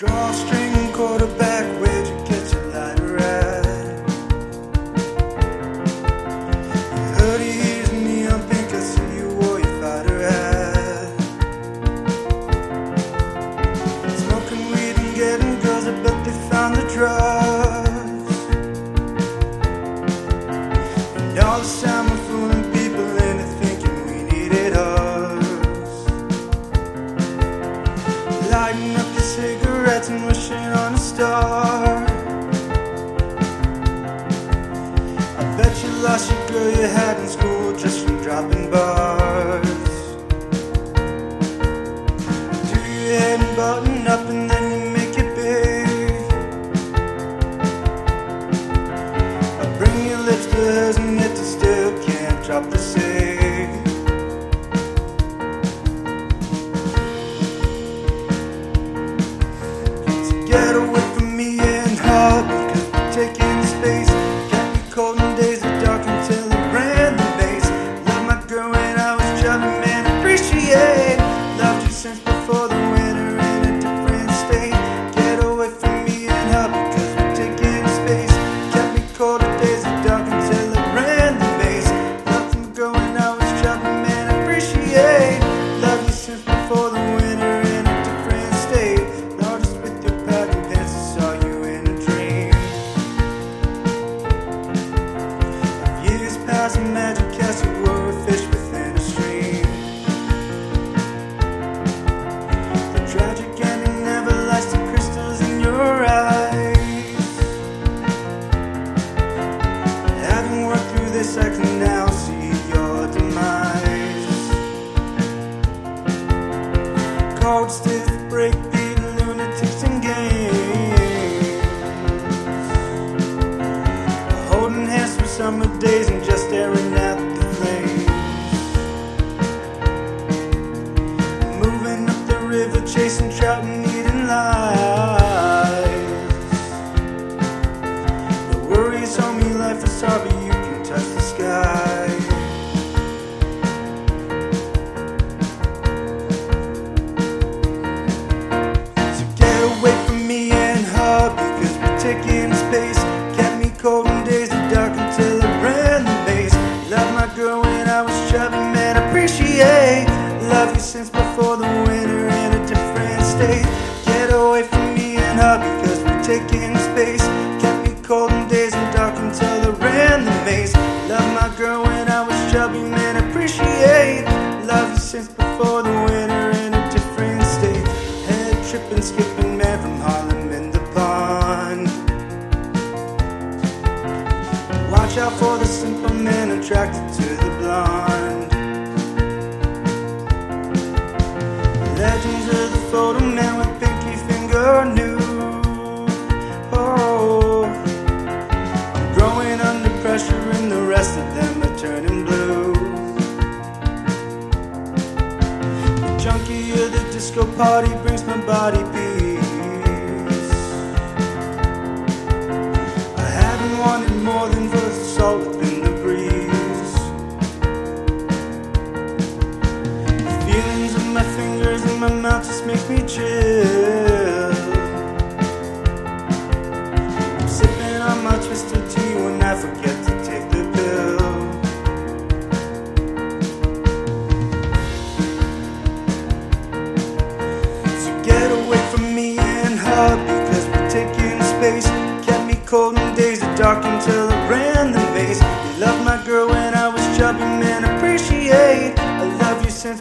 Drawstring quarterback, lost your girl you had in school just from dropping bars. Do your head and button up and then you make it big. I bring your lips to hers and yet you still can't drop the cig. So get away Years past, a magic were a fish within a stream. The tragic ending never lies crystals in your eyes. Having worked through this, chasing trout and eating lies. The worries me, life is hard, but you can touch the sky. So get away from me and her because we're taking space. Kept me cold in days of dark until it ran the base. Love my girl when I was chubby, man. Appreciate. Love you since before the winter Get away from me and her because we're taking space. Kept me cold in days and dark until it ran the maze. Love my girl when I was chubby, man. Appreciate. Love you since before the winter in a different state. Head tripping, skipping, man from Harlem in the pond. Watch out for the simple man attracted to the blonde. Legends The junkie the disco party brings my body peace. I haven't wanted more than the salt space. Kept me cold in days of dark until I ran the maze. You loved my girl when I was chubby, man. Appreciate. I love you since